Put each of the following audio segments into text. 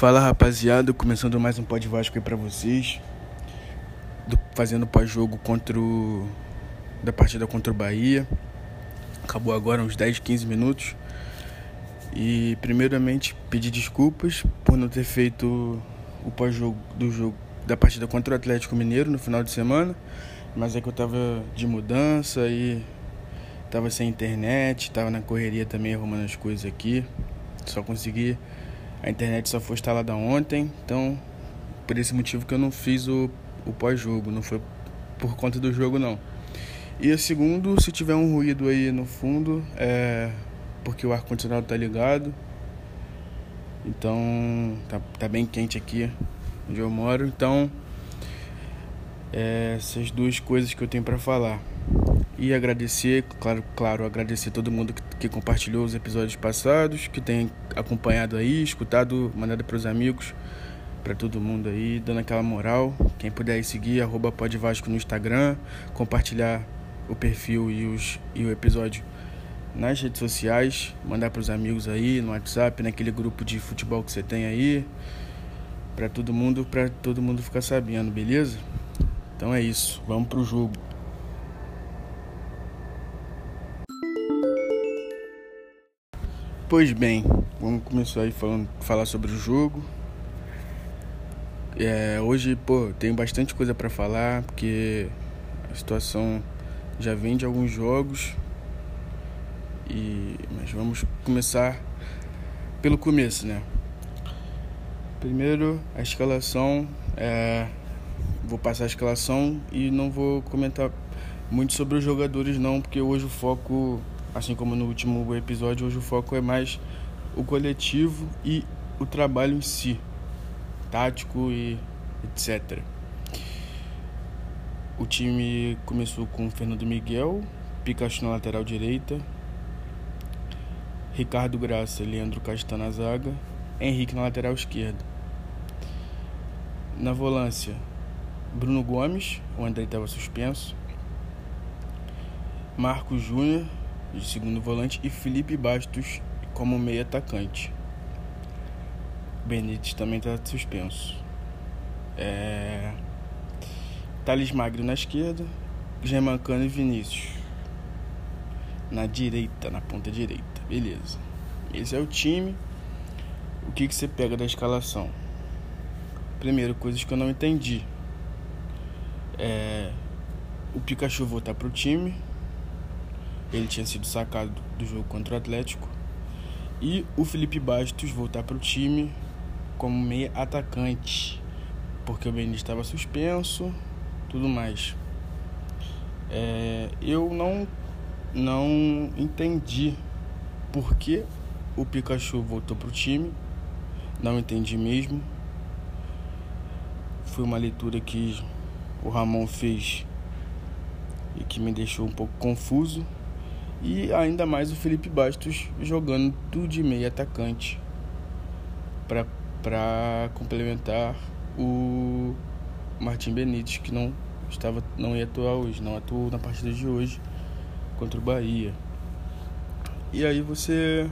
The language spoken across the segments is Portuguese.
Fala rapaziada, começando mais um Pod Vasco aí pra vocês. Do, fazendo pós-jogo contra o. da partida contra o Bahia. Acabou agora uns 10, 15 minutos. E primeiramente pedir desculpas por não ter feito o pós-jogo do jogo da partida contra o Atlético Mineiro no final de semana. Mas é que eu tava de mudança e tava sem internet, tava na correria também arrumando as coisas aqui. Só consegui a internet só foi instalada ontem, então por esse motivo que eu não fiz o, o pós-jogo, não foi por conta do jogo não. E segundo, se tiver um ruído aí no fundo, é porque o ar-condicionado tá ligado. Então tá, tá bem quente aqui onde eu moro, então é, essas duas coisas que eu tenho para falar. E agradecer, claro, claro, agradecer todo mundo que, que compartilhou os episódios passados, que tem acompanhado aí, escutado, mandado para os amigos, para todo mundo aí, dando aquela moral. Quem puder aí seguir, arroba no Instagram, compartilhar o perfil e, os, e o episódio nas redes sociais, mandar para os amigos aí, no WhatsApp, naquele grupo de futebol que você tem aí, para todo mundo, para todo mundo ficar sabendo, beleza? Então é isso, vamos pro jogo. Pois bem, vamos começar aí falando, falar sobre o jogo. É, hoje, pô, tem bastante coisa para falar, porque a situação já vem de alguns jogos. E mas vamos começar pelo começo, né? Primeiro, a escalação. É, vou passar a escalação e não vou comentar muito sobre os jogadores não, porque hoje o foco assim como no último episódio, hoje o foco é mais o coletivo e o trabalho em si, tático e etc. O time começou com Fernando Miguel, Pikachu na lateral direita, Ricardo Graça, Leandro Castan na zaga, Henrique na lateral esquerda. Na volância, Bruno Gomes, o André estava suspenso, Marcos Júnior de segundo volante, e Felipe Bastos como meio atacante. Benítez também está suspenso. É... Thales Magno na esquerda, Germancano e Vinícius na direita, na ponta direita. Beleza. Esse é o time. O que, que você pega da escalação? Primeiro, coisas que eu não entendi. É... O Pikachu voltar pro time ele tinha sido sacado do jogo contra o Atlético. E o Felipe Bastos voltar para o time como meia atacante, porque o Benítez estava suspenso, tudo mais. É, eu não não entendi por que o Pikachu voltou para o time, não entendi mesmo. Foi uma leitura que o Ramon fez e que me deixou um pouco confuso. E ainda mais o Felipe Bastos jogando de meio atacante para complementar o Martim Benítez, que não estava não ia atuar hoje, não atuou na partida de hoje contra o Bahia. E aí você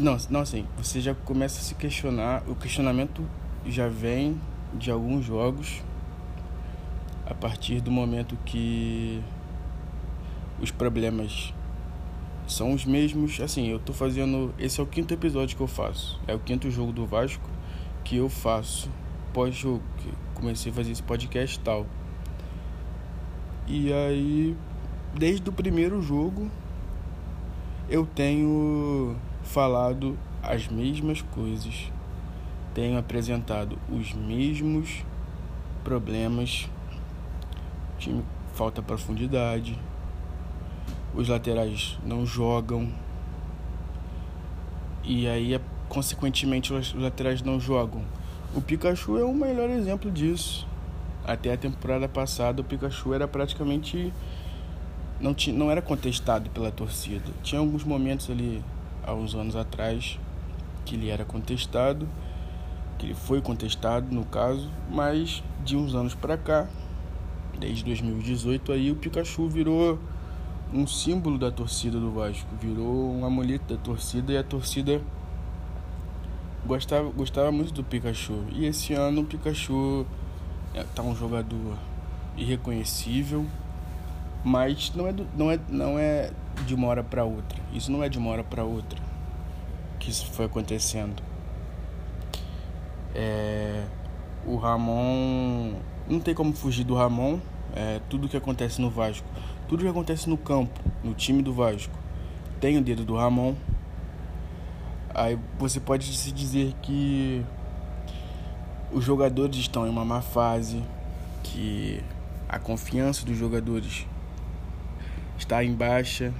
não, não assim, você já começa a se questionar, o questionamento já vem de alguns jogos a partir do momento que os problemas são os mesmos. Assim, eu tô fazendo. Esse é o quinto episódio que eu faço. É o quinto jogo do Vasco que eu faço pós-jogo. Comecei a fazer esse podcast e tal. E aí, desde o primeiro jogo, eu tenho falado as mesmas coisas. Tenho apresentado os mesmos problemas. Time falta profundidade os laterais não jogam. E aí, consequentemente, os laterais não jogam. O Pikachu é o melhor exemplo disso. Até a temporada passada, o Pikachu era praticamente. Não, tinha, não era contestado pela torcida. Tinha alguns momentos ali, há uns anos atrás, que ele era contestado, que ele foi contestado no caso, mas de uns anos para cá, desde 2018 aí, o Pikachu virou um símbolo da torcida do Vasco, virou um amuleto da torcida e a torcida gostava, gostava muito do Pikachu. E esse ano o Pikachu é, tá um jogador irreconhecível, mas não é, do, não é, não é de uma hora para outra. Isso não é de uma hora para outra que isso foi acontecendo. É, o Ramon. Não tem como fugir do Ramon. É, tudo que acontece no Vasco, tudo que acontece no campo, no time do Vasco, tem o dedo do Ramon. Aí você pode se dizer que os jogadores estão em uma má fase, que a confiança dos jogadores está em baixa.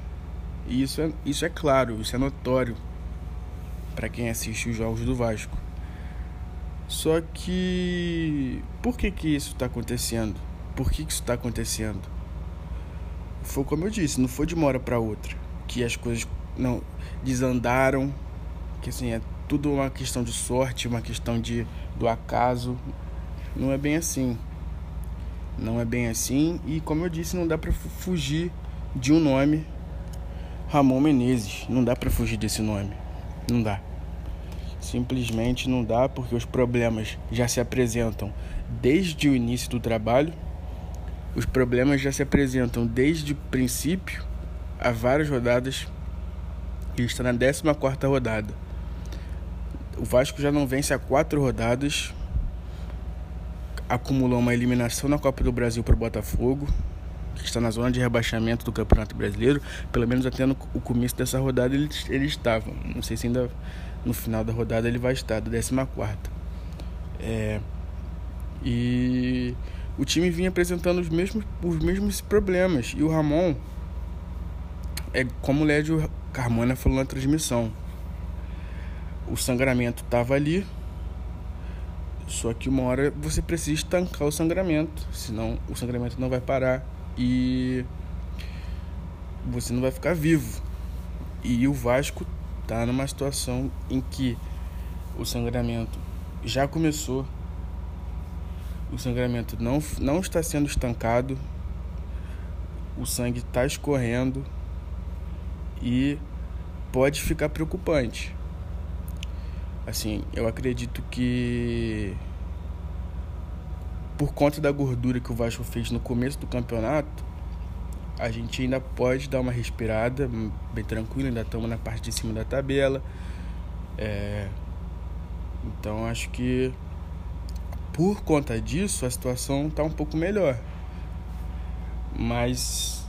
E isso é, isso é claro, isso é notório para quem assiste os jogos do Vasco. Só que por que que isso está acontecendo? Por que, que isso está acontecendo? Foi como eu disse, não foi de uma hora para outra que as coisas não desandaram, que assim é tudo uma questão de sorte, uma questão de do acaso. Não é bem assim. Não é bem assim e como eu disse, não dá para fugir de um nome Ramon Menezes. Não dá para fugir desse nome. Não dá. Simplesmente não dá porque os problemas já se apresentam desde o início do trabalho. Os problemas já se apresentam desde o princípio há várias rodadas. Ele está na 14 rodada. O Vasco já não vence há quatro rodadas. Acumulou uma eliminação na Copa do Brasil para o Botafogo, que está na zona de rebaixamento do Campeonato Brasileiro. Pelo menos até no o começo dessa rodada ele, ele estava. Não sei se ainda no final da rodada ele vai estar, da 14. É, e o time vinha apresentando os mesmos, os mesmos problemas. E o Ramon, é como o Lédio Carmona falou na transmissão, o sangramento estava ali, só que uma hora você precisa estancar o sangramento, senão o sangramento não vai parar e você não vai ficar vivo. E o Vasco está numa situação em que o sangramento já começou, o sangramento não, não está sendo estancado, o sangue está escorrendo e pode ficar preocupante. Assim, eu acredito que por conta da gordura que o Vasco fez no começo do campeonato, a gente ainda pode dar uma respirada bem tranquilo, ainda estamos na parte de cima da tabela. É, então acho que por conta disso a situação está um pouco melhor. Mas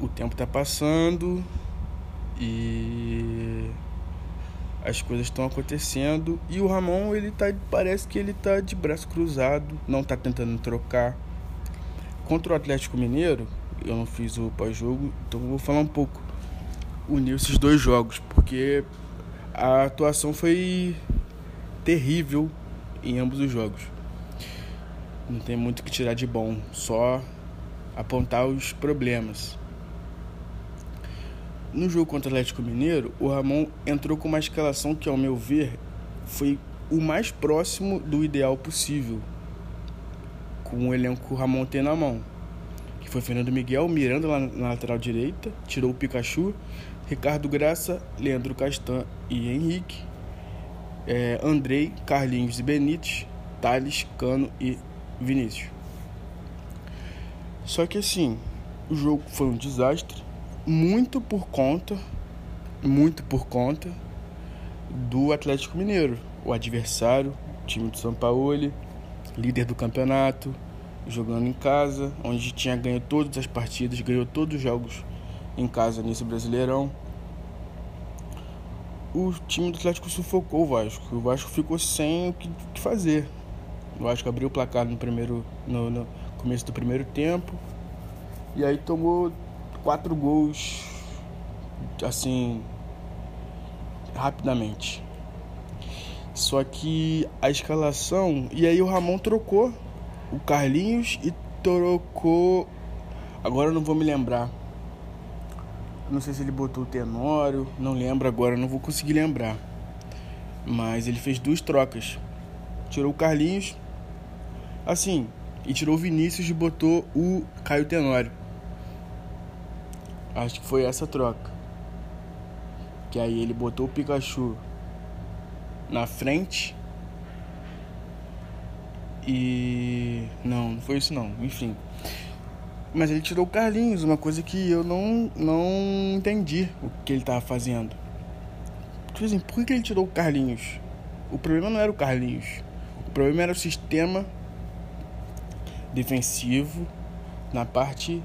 o tempo está passando e as coisas estão acontecendo e o Ramon ele tá parece que ele tá de braço cruzado, não está tentando trocar. Contra o Atlético Mineiro, eu não fiz o pós-jogo, então vou falar um pouco. Unir esses dois jogos, porque a atuação foi terrível em ambos os jogos. Não tem muito o que tirar de bom, só apontar os problemas. No jogo contra o Atlético Mineiro, o Ramon entrou com uma escalação que, ao meu ver, foi o mais próximo do ideal possível, com o elenco que o Ramon tem na mão foi Fernando Miguel, Miranda lá na lateral direita, tirou o Pikachu, Ricardo Graça, Leandro Castan e Henrique, é, Andrei, Carlinhos e Benítez, Thales, Cano e Vinícius. Só que assim, o jogo foi um desastre, muito por conta, muito por conta do Atlético Mineiro, o adversário, time do São Paulo, líder do campeonato, jogando em casa, onde tinha ganho todas as partidas, ganhou todos os jogos em casa nesse Brasileirão. O time do Atlético sufocou o Vasco. O Vasco ficou sem o que fazer. O Vasco abriu o placar no primeiro no, no começo do primeiro tempo e aí tomou quatro gols assim rapidamente. Só que a escalação e aí o Ramon trocou o Carlinhos e trocou. Agora eu não vou me lembrar. Não sei se ele botou o Tenório, não lembro agora, não vou conseguir lembrar. Mas ele fez duas trocas. Tirou o Carlinhos, assim, e tirou o Vinícius e botou o Caio Tenório. Acho que foi essa troca. Que aí ele botou o Pikachu na frente. E. Não, não foi isso não. Enfim. Mas ele tirou o Carlinhos, uma coisa que eu não, não entendi o que ele estava fazendo. Tipo assim, por que ele tirou o Carlinhos? O problema não era o Carlinhos. O problema era o sistema defensivo na parte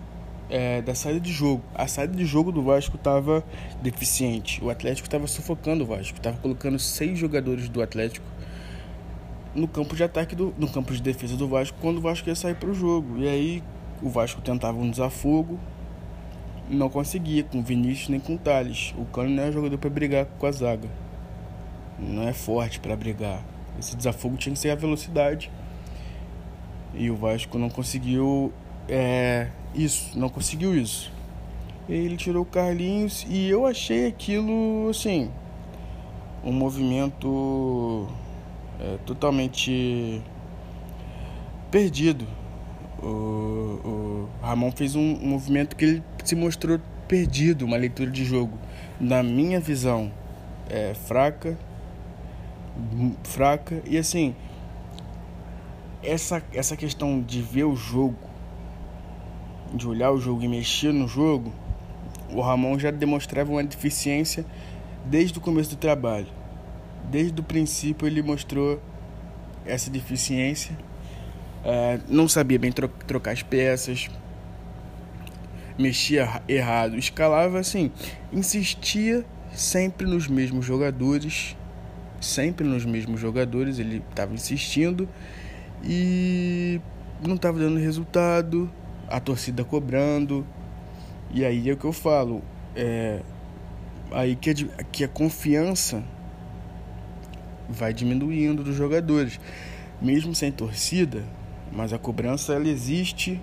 é, da saída de jogo. A saída de jogo do Vasco estava deficiente. O Atlético estava sufocando o Vasco. Estava colocando seis jogadores do Atlético no campo de ataque, do, no campo de defesa do Vasco, quando o Vasco ia sair para o jogo. E aí o Vasco tentava um desafogo, não conseguia com Vinícius nem com Thales. O Cano não é jogador para brigar com a zaga. Não é forte para brigar. Esse desafogo tinha que ser a velocidade. E o Vasco não conseguiu é, isso, não conseguiu isso. Ele tirou o Carlinhos e eu achei aquilo assim um movimento é, totalmente perdido. O, o Ramon fez um, movimento que ele se mostrou perdido, uma leitura de jogo, na minha visão, é fraca, fraca e assim essa essa questão de ver o jogo de olhar o jogo e mexer no jogo, o Ramon já demonstrava uma deficiência desde o começo do trabalho. Desde o princípio ele mostrou essa deficiência. É, não sabia bem tro trocar as peças, mexia errado, escalava assim, insistia sempre nos mesmos jogadores, sempre nos mesmos jogadores, ele estava insistindo e não estava dando resultado a torcida cobrando. E aí é o que eu falo. É, aí que que a confiança vai diminuindo dos jogadores. Mesmo sem torcida, mas a cobrança ela existe.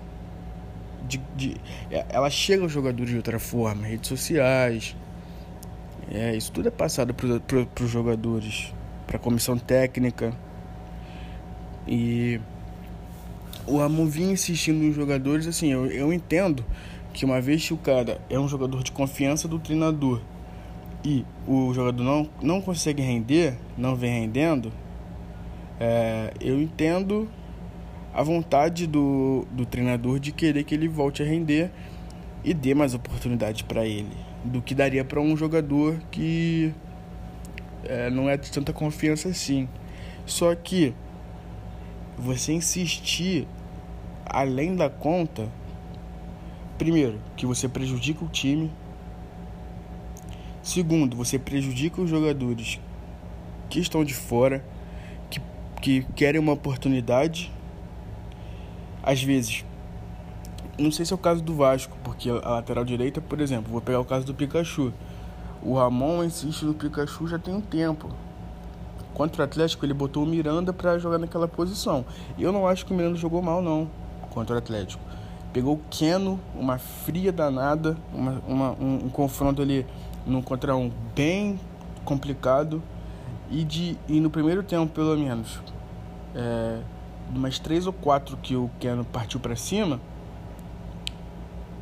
De, de, é, ela chega aos jogadores de outra forma, redes sociais. É, isso tudo é passado para os jogadores, para a comissão técnica. E o Ramon vinha insistindo nos jogadores, assim, eu, eu entendo que uma vez que o cara é um jogador de confiança do treinador e o jogador não, não consegue render, não vem rendendo, é, eu entendo a vontade do, do treinador de querer que ele volte a render e dê mais oportunidade para ele do que daria para um jogador que é, não é de tanta confiança assim. Só que você insistir além da conta, primeiro, que você prejudica o time. Segundo, você prejudica os jogadores que estão de fora, que, que querem uma oportunidade. Às vezes, não sei se é o caso do Vasco, porque a lateral direita, por exemplo, vou pegar o caso do Pikachu. O Ramon insiste no Pikachu já tem um tempo. Contra o Atlético, ele botou o Miranda para jogar naquela posição. E eu não acho que o Miranda jogou mal, não, contra o Atlético. Pegou o Keno, uma fria danada, uma, uma um, um, confronto ali num contra um bem complicado. E, de, e no primeiro tempo, pelo menos, é, umas três ou quatro que o Keno partiu para cima,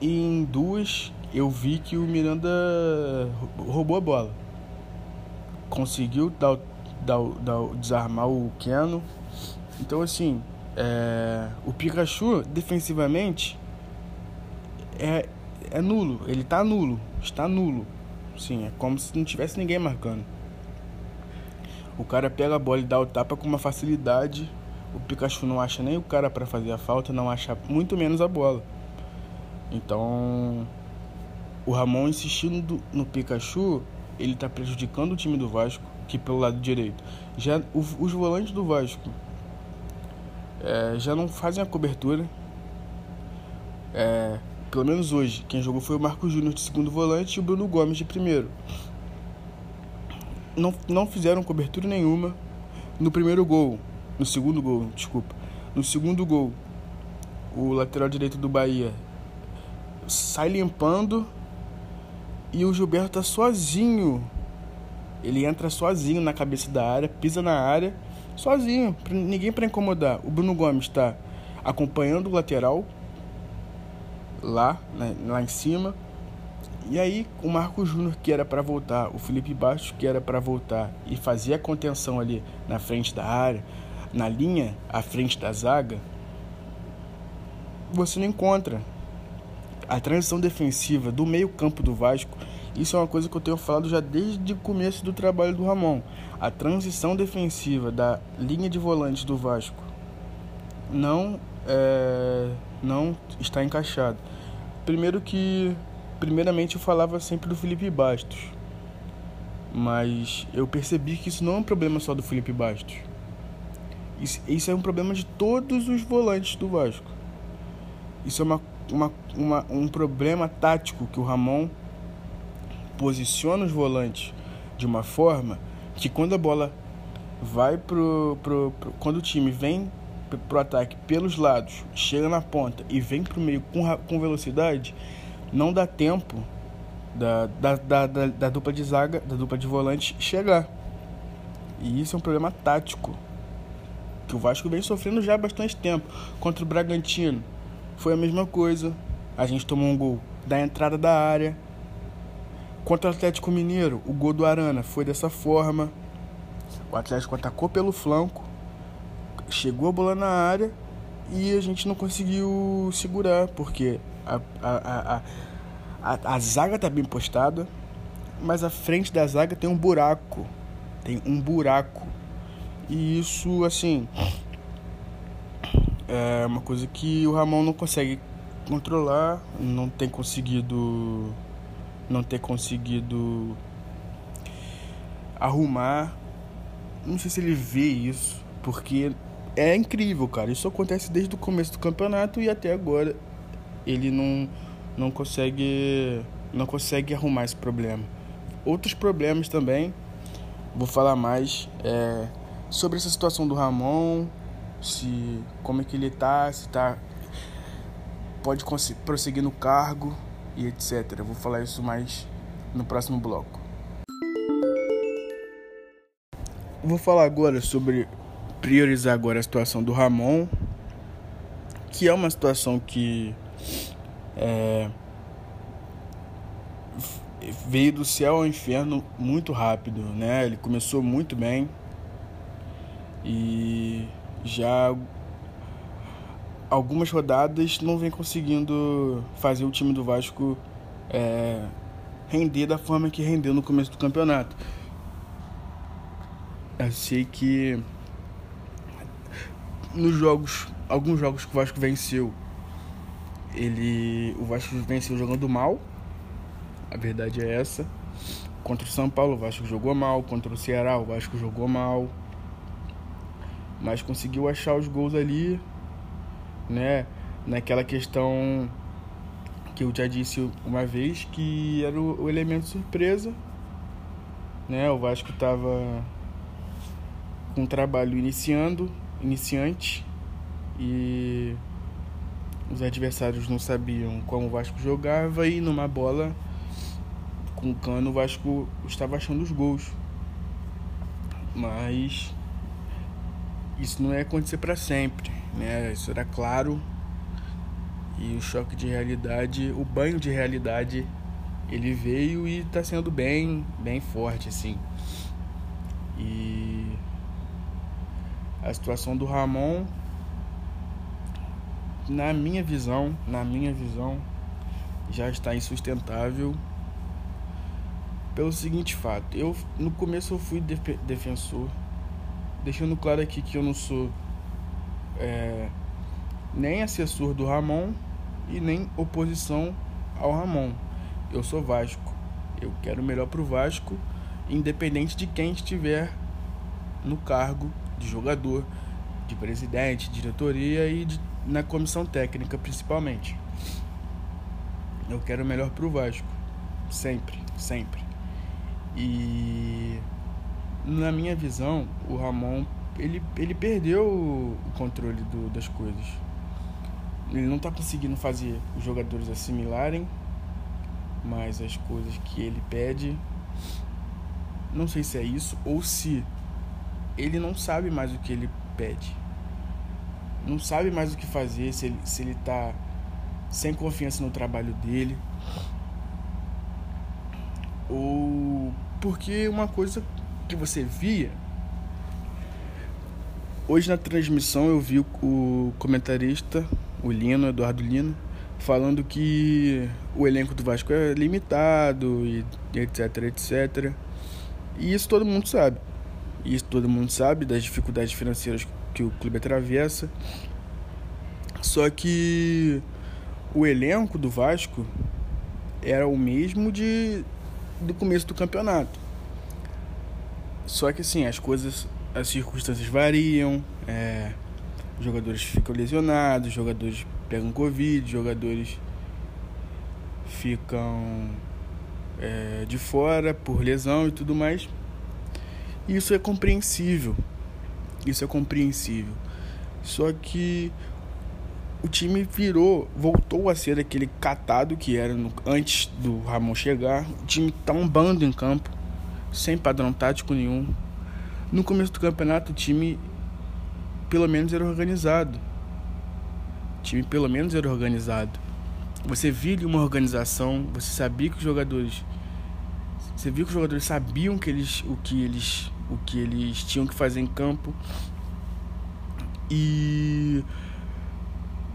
e em duas eu vi que o Miranda roubou a bola. Conseguiu dar dar, dar, desarmar o Keno. Então, assim, é, o Pikachu, defensivamente, é, é nulo. Ele tá nulo. Está nulo. Sim, é como se não tivesse ninguém marcando. O cara pega a bola e dá o tapa com uma facilidade. O Pikachu não acha nem o cara para fazer a falta, não acha muito menos a bola. Então, o Ramon insistindo no Pikachu, ele tá prejudicando o time do Vasco aqui pelo lado direito. Já os volantes do Vasco é, já não fazem a cobertura. É, pelo menos hoje, quem jogou foi o Marco Júnior de segundo volante e o Bruno Gomes de primeiro. Não, não fizeram cobertura nenhuma no primeiro gol, no segundo gol, desculpa. No segundo gol, o lateral direito do Bahia sai limpando e o Gilberto tá sozinho ele entra sozinho na cabeça da área, pisa na área, sozinho, ninguém para incomodar. O Bruno Gomes está acompanhando o lateral lá, né, lá em cima, E aí o Marco Júnior que era para voltar, o Felipe Bastos que era para voltar e fazia a contenção ali na frente da área, na linha à frente da zaga, você não encontra. A transição defensiva do meio-campo do Vasco, isso é uma coisa que eu tenho falado já desde o começo do trabalho do Ramon. A transição defensiva da linha de volantes do Vasco não é, não está encaixada. Primeiro que primeiramente eu falava sempre do Felipe Bastos. Mas eu percebi que isso não é um problema só do Felipe Bastos. Isso, isso é um problema de todos os volantes do Vasco. Isso é uma, uma, uma, um problema tático que o Ramon posiciona os volantes de uma forma que quando a bola vai pro, pro, pro quando o time vem pro ataque pelos lados, chega na ponta e vem pro meio com, com velocidade, não dá tempo da, da, da, da, da dupla de zaga, da dupla de volante chegar. E isso é um problema tático que o Vasco vem sofrendo já há bastante tempo. Contra o Bragantino foi a mesma coisa. A gente tomou um gol da entrada da área. Contra o Atlético Mineiro, o gol do Arana foi dessa forma. O Atlético atacou pelo flanco, chegou a bola na área e a gente não conseguiu segurar, porque a, a, a, a, a zaga tá bem postada, mas a frente da zaga tem um buraco. Tem um buraco. E isso, assim, é uma coisa que o Ramon não consegue controlar, não tem conseguido não ter conseguido arrumar. Não sei se ele vê isso, porque é incrível, cara. Isso acontece desde o começo do campeonato e até agora ele não não consegue não consegue arrumar esse problema. Outros problemas também, vou falar mais é, sobre essa situação do Ramon, se como é que ele tá, se tá pode prosseguir no cargo e etc. vou falar isso mais no próximo bloco. Vou falar agora sobre priorizar agora a situação do Ramon, que é uma situação que é, veio do céu ao inferno muito rápido, né? Ele começou muito bem e já algumas rodadas não vem conseguindo fazer o time do Vasco é, render da forma que rendeu no começo do campeonato. Eu sei que nos jogos, alguns jogos que o Vasco venceu, ele, o Vasco venceu jogando mal. A verdade é essa. Contra o São Paulo, o Vasco jogou mal. Contra o Ceará, o Vasco jogou mal. Mas conseguiu achar os gols ali, né? Naquela questão que eu já disse uma vez que era o, o elemento surpresa, né? O Vasco estava com um trabalho iniciando, iniciante e os adversários não sabiam como o Vasco jogava e numa bola com cano o Vasco estava achando os gols. Mas isso não ia acontecer para sempre, né? Isso era claro. E o choque de realidade, o banho de realidade, ele veio e está sendo bem, bem forte assim. E a situação do Ramon na minha visão, na minha visão, já está insustentável pelo seguinte fato. Eu no começo eu fui def defensor, deixando claro aqui que eu não sou é, nem assessor do Ramon e nem oposição ao Ramon. Eu sou Vasco. Eu quero o melhor pro Vasco, independente de quem estiver no cargo de jogador, de presidente, diretoria e de na comissão técnica principalmente. Eu quero o melhor pro Vasco, sempre, sempre. E na minha visão, o Ramon ele, ele perdeu o controle do, das coisas. Ele não está conseguindo fazer os jogadores assimilarem mais as coisas que ele pede. Não sei se é isso ou se ele não sabe mais o que ele pede não sabe mais o que fazer, se ele, se ele tá sem confiança no trabalho dele. Ou porque uma coisa que você via hoje na transmissão eu vi o comentarista, o Lino, Eduardo Lino, falando que o elenco do Vasco é limitado e etc, etc. E isso todo mundo sabe. Isso todo mundo sabe das dificuldades financeiras que o clube atravessa. Só que o elenco do Vasco era o mesmo de do começo do campeonato. Só que assim, as coisas, as circunstâncias variam, é, jogadores ficam lesionados, jogadores pegam Covid, jogadores ficam é, de fora por lesão e tudo mais. Isso é compreensível. Isso é compreensível. Só que o time virou, voltou a ser aquele catado que era no, antes do Ramon chegar. O time tá um bando em campo, sem padrão tático nenhum. No começo do campeonato, o time pelo menos era organizado. O time pelo menos era organizado. Você via uma organização, você sabia que os jogadores você viu que os jogadores sabiam que eles, o que eles o que eles tinham que fazer em campo. E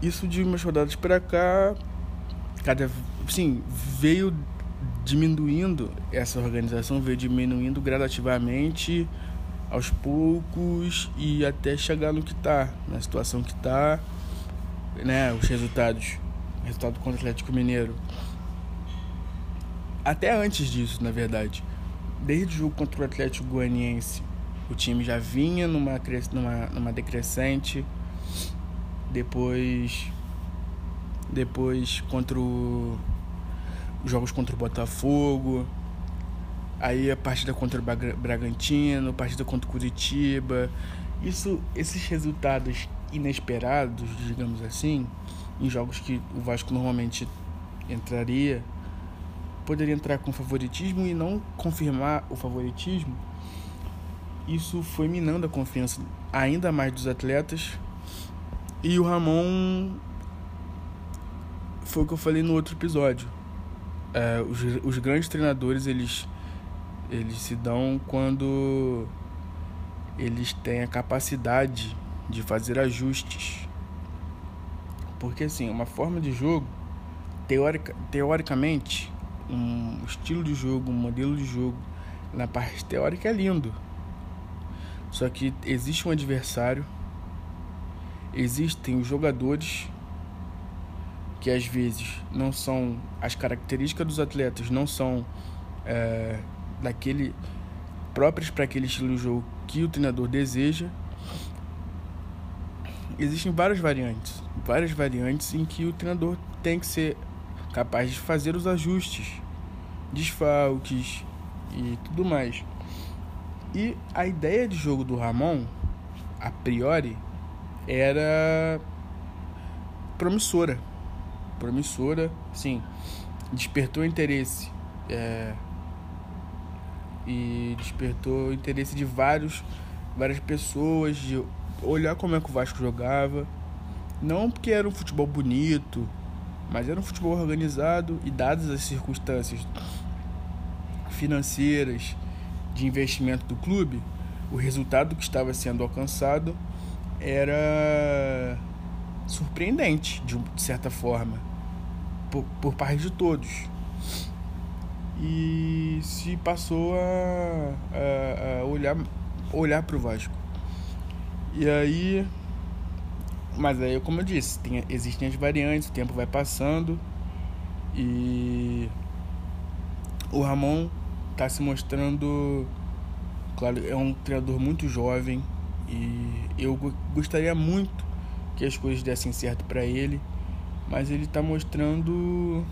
isso de umas rodadas para cá, cada sim, veio diminuindo essa organização, veio diminuindo gradativamente aos poucos e até chegar no que está, na situação que está, né, os resultados, resultado contra o Atlético Mineiro. Até antes disso, na verdade, desde o jogo contra o Atlético Goianiense, o time já vinha numa, numa, numa decrescente. Depois. Depois contra o. Jogos contra o Botafogo. Aí a partida contra o Bragantino, partida contra o Curitiba. Isso, esses resultados inesperados, digamos assim, em jogos que o Vasco normalmente entraria, poderia entrar com favoritismo e não confirmar o favoritismo isso foi minando a confiança ainda mais dos atletas. E o Ramon foi o que eu falei no outro episódio. É, os, os grandes treinadores eles eles se dão quando eles têm a capacidade de fazer ajustes. Porque assim, uma forma de jogo, teórica, teoricamente, um estilo de jogo, um modelo de jogo, na parte teórica é lindo. Só que existe um adversário, existem os jogadores que às vezes não são as características dos atletas não são é, daquele próprias para aquele estilo de jogo que o treinador deseja. Existem várias variantes, várias variantes em que o treinador tem que ser capaz de fazer os ajustes, desfalques e tudo mais. E a ideia de jogo do Ramon, a priori, era promissora. Promissora, sim. Despertou interesse. É, e despertou interesse de vários, várias pessoas, de olhar como é que o Vasco jogava. Não porque era um futebol bonito, mas era um futebol organizado e dadas as circunstâncias financeiras, de investimento do clube, o resultado que estava sendo alcançado era surpreendente, de, certa forma, por, por parte de todos. E se passou a, a, a olhar, olhar para o Vasco. E aí. Mas aí, como eu disse, tem, existem as variantes, o tempo vai passando e o Ramon está se mostrando, claro, é um treinador muito jovem e eu gostaria muito que as coisas dessem certo para ele, mas ele está mostrando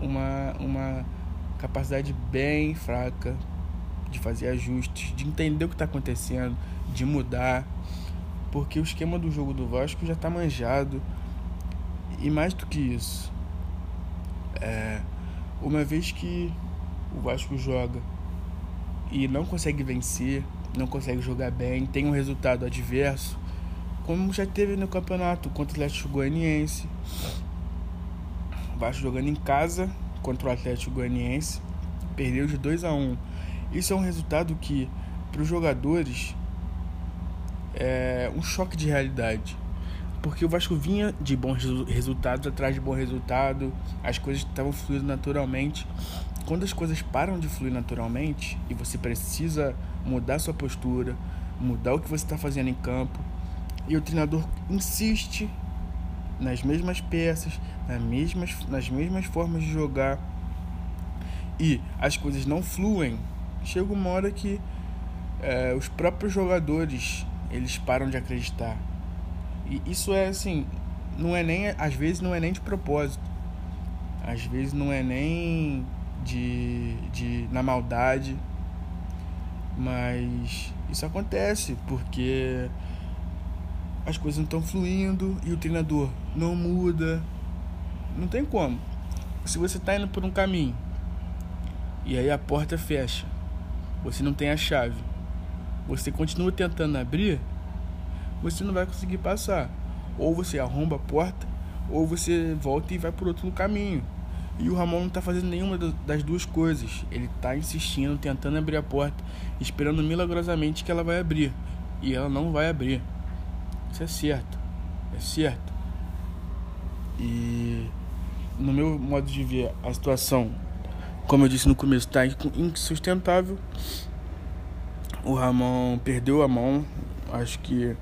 uma, uma capacidade bem fraca de fazer ajustes, de entender o que está acontecendo, de mudar, porque o esquema do jogo do Vasco já está manjado. E mais do que isso, é, uma vez que o Vasco joga e não consegue vencer, não consegue jogar bem, tem um resultado adverso, como já teve no campeonato contra o Atlético Goianiense. O Vasco jogando em casa contra o Atlético Goianiense, perdeu de 2 a 1 um. Isso é um resultado que, para os jogadores, é um choque de realidade. Porque o Vasco vinha de bons resultados atrás de bom resultado, as coisas estavam fluindo naturalmente. Quando as coisas param de fluir naturalmente e você precisa mudar sua postura, mudar o que você está fazendo em campo, e o treinador insiste nas mesmas peças, nas mesmas, nas mesmas formas de jogar, e as coisas não fluem, chega uma hora que é, os próprios jogadores eles param de acreditar. E isso é assim, não é nem às vezes não é nem de propósito. Às vezes não é nem de, de na maldade. Mas isso acontece porque as coisas não estão fluindo e o treinador não muda. Não tem como. Se você está indo por um caminho e aí a porta fecha, você não tem a chave, você continua tentando abrir, você não vai conseguir passar. Ou você arromba a porta, ou você volta e vai por outro caminho. E o Ramon não está fazendo nenhuma das duas coisas. Ele está insistindo, tentando abrir a porta, esperando milagrosamente que ela vai abrir. E ela não vai abrir. Isso é certo. É certo. E no meu modo de ver a situação, como eu disse no começo, está insustentável. O Ramon perdeu a mão. Acho que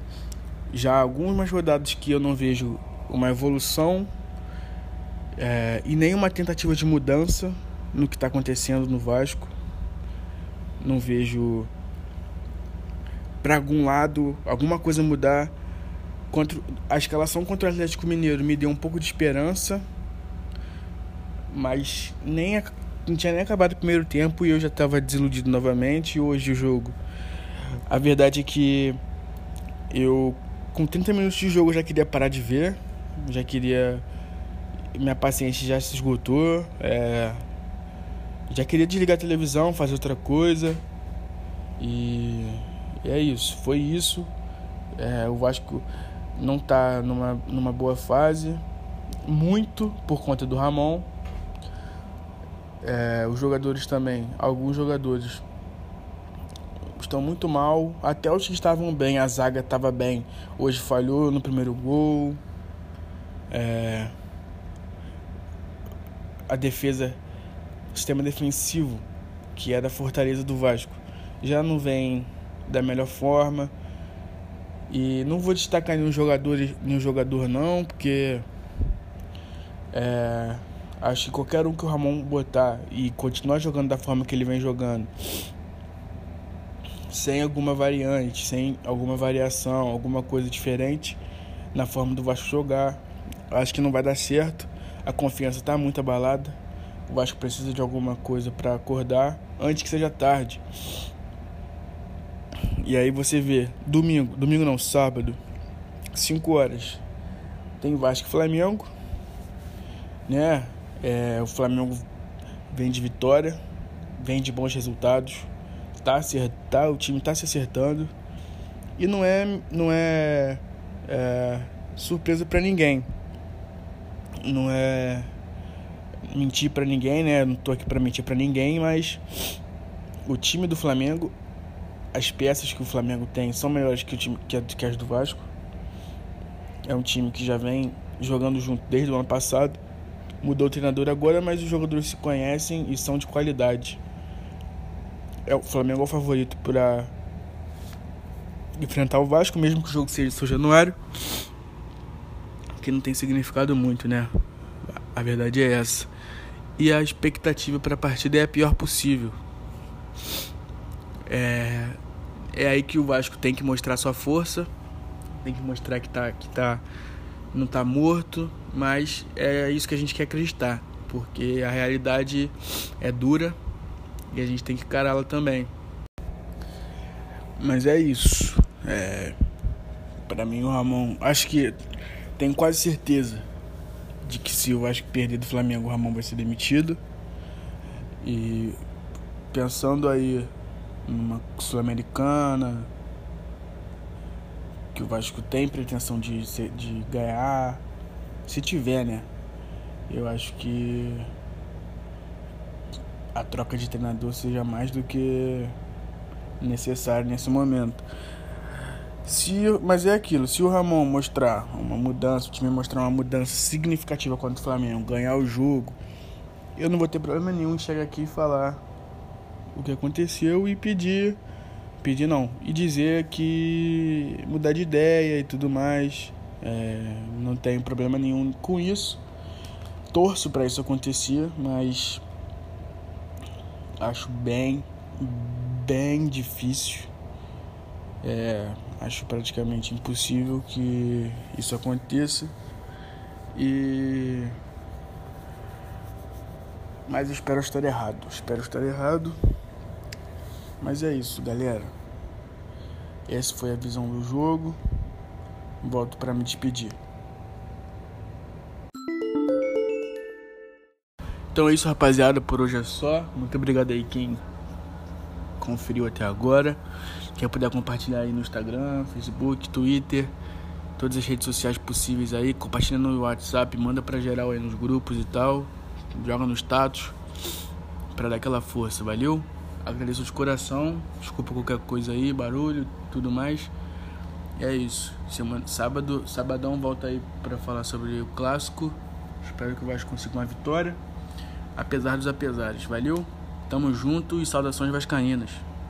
já algumas rodadas que eu não vejo uma evolução é, e nenhuma tentativa de mudança no que está acontecendo no Vasco. Não vejo para algum lado alguma coisa mudar. Contra, a escalação contra o Atlético Mineiro me deu um pouco de esperança, mas nem não tinha nem acabado o primeiro tempo e eu já estava desiludido novamente. E hoje o jogo, a verdade é que eu com 30 minutos de jogo já queria parar de ver, já queria minha paciência já se esgotou. É, já queria desligar a televisão, fazer outra coisa. E, e é isso, foi isso. É, o Vasco não está numa, numa boa fase, muito por conta do Ramon. É, os jogadores também, alguns jogadores estão muito mal. Até os que estavam bem, a zaga estava bem, hoje falhou no primeiro gol. É, a defesa, o sistema defensivo, que é da fortaleza do Vasco, já não vem da melhor forma. E não vou destacar nenhum jogador, nenhum jogador não, porque é, acho que qualquer um que o Ramon botar e continuar jogando da forma que ele vem jogando, sem alguma variante, sem alguma variação, alguma coisa diferente na forma do Vasco jogar, acho que não vai dar certo a confiança está muito abalada. O Vasco precisa de alguma coisa para acordar antes que seja tarde. E aí você vê, domingo, domingo não, sábado, 5 horas, tem Vasco e Flamengo, né? É, o Flamengo vem de vitória, vem de bons resultados, tá acertar, o time tá se acertando e não é, não é, é surpresa para ninguém não é mentir para ninguém, né? Não tô aqui para mentir para ninguém, mas o time do Flamengo, as peças que o Flamengo tem são melhores que o time que as do Vasco. É um time que já vem jogando junto desde o ano passado. Mudou o treinador agora, mas os jogadores se conhecem e são de qualidade. É o Flamengo é o favorito para enfrentar o Vasco, mesmo que o jogo seja em São Januário que não tem significado muito, né? A verdade é essa. E a expectativa para a partida é a pior possível. É, é aí que o Vasco tem que mostrar sua força, tem que mostrar que, tá, que tá, não tá morto, mas é isso que a gente quer acreditar, porque a realidade é dura e a gente tem que encará-la também. Mas é isso. É, para mim o Ramon, acho que tenho quase certeza de que se o Vasco perder do Flamengo, o Ramon vai ser demitido. E pensando aí numa Sul-Americana, que o Vasco tem pretensão de, de ganhar, se tiver, né? Eu acho que a troca de treinador seja mais do que necessário nesse momento. Se, mas é aquilo, se o Ramon mostrar uma mudança, o time mostrar uma mudança significativa contra o Flamengo, ganhar o jogo, eu não vou ter problema nenhum em chegar aqui e falar o que aconteceu e pedir, pedir não, e dizer que mudar de ideia e tudo mais, é, não tenho problema nenhum com isso. Torço para isso acontecer, mas acho bem, bem difícil. É, acho praticamente impossível que isso aconteça. E mas espero estar errado. Espero estar errado. Mas é isso, galera. Essa foi a visão do jogo. Volto para me despedir. Então é isso, rapaziada. Por hoje é só. Muito obrigado aí quem conferiu até agora. Quer puder compartilhar aí no Instagram, Facebook, Twitter, todas as redes sociais possíveis aí. Compartilha no WhatsApp, manda pra geral aí nos grupos e tal. Joga no status pra dar aquela força, valeu? Agradeço de coração. Desculpa qualquer coisa aí, barulho, tudo mais. E é isso. Semana, sábado, sabadão volta aí para falar sobre o clássico. Espero que o Vasco consiga uma vitória. Apesar dos apesares. Valeu? Tamo junto e saudações vascaínas.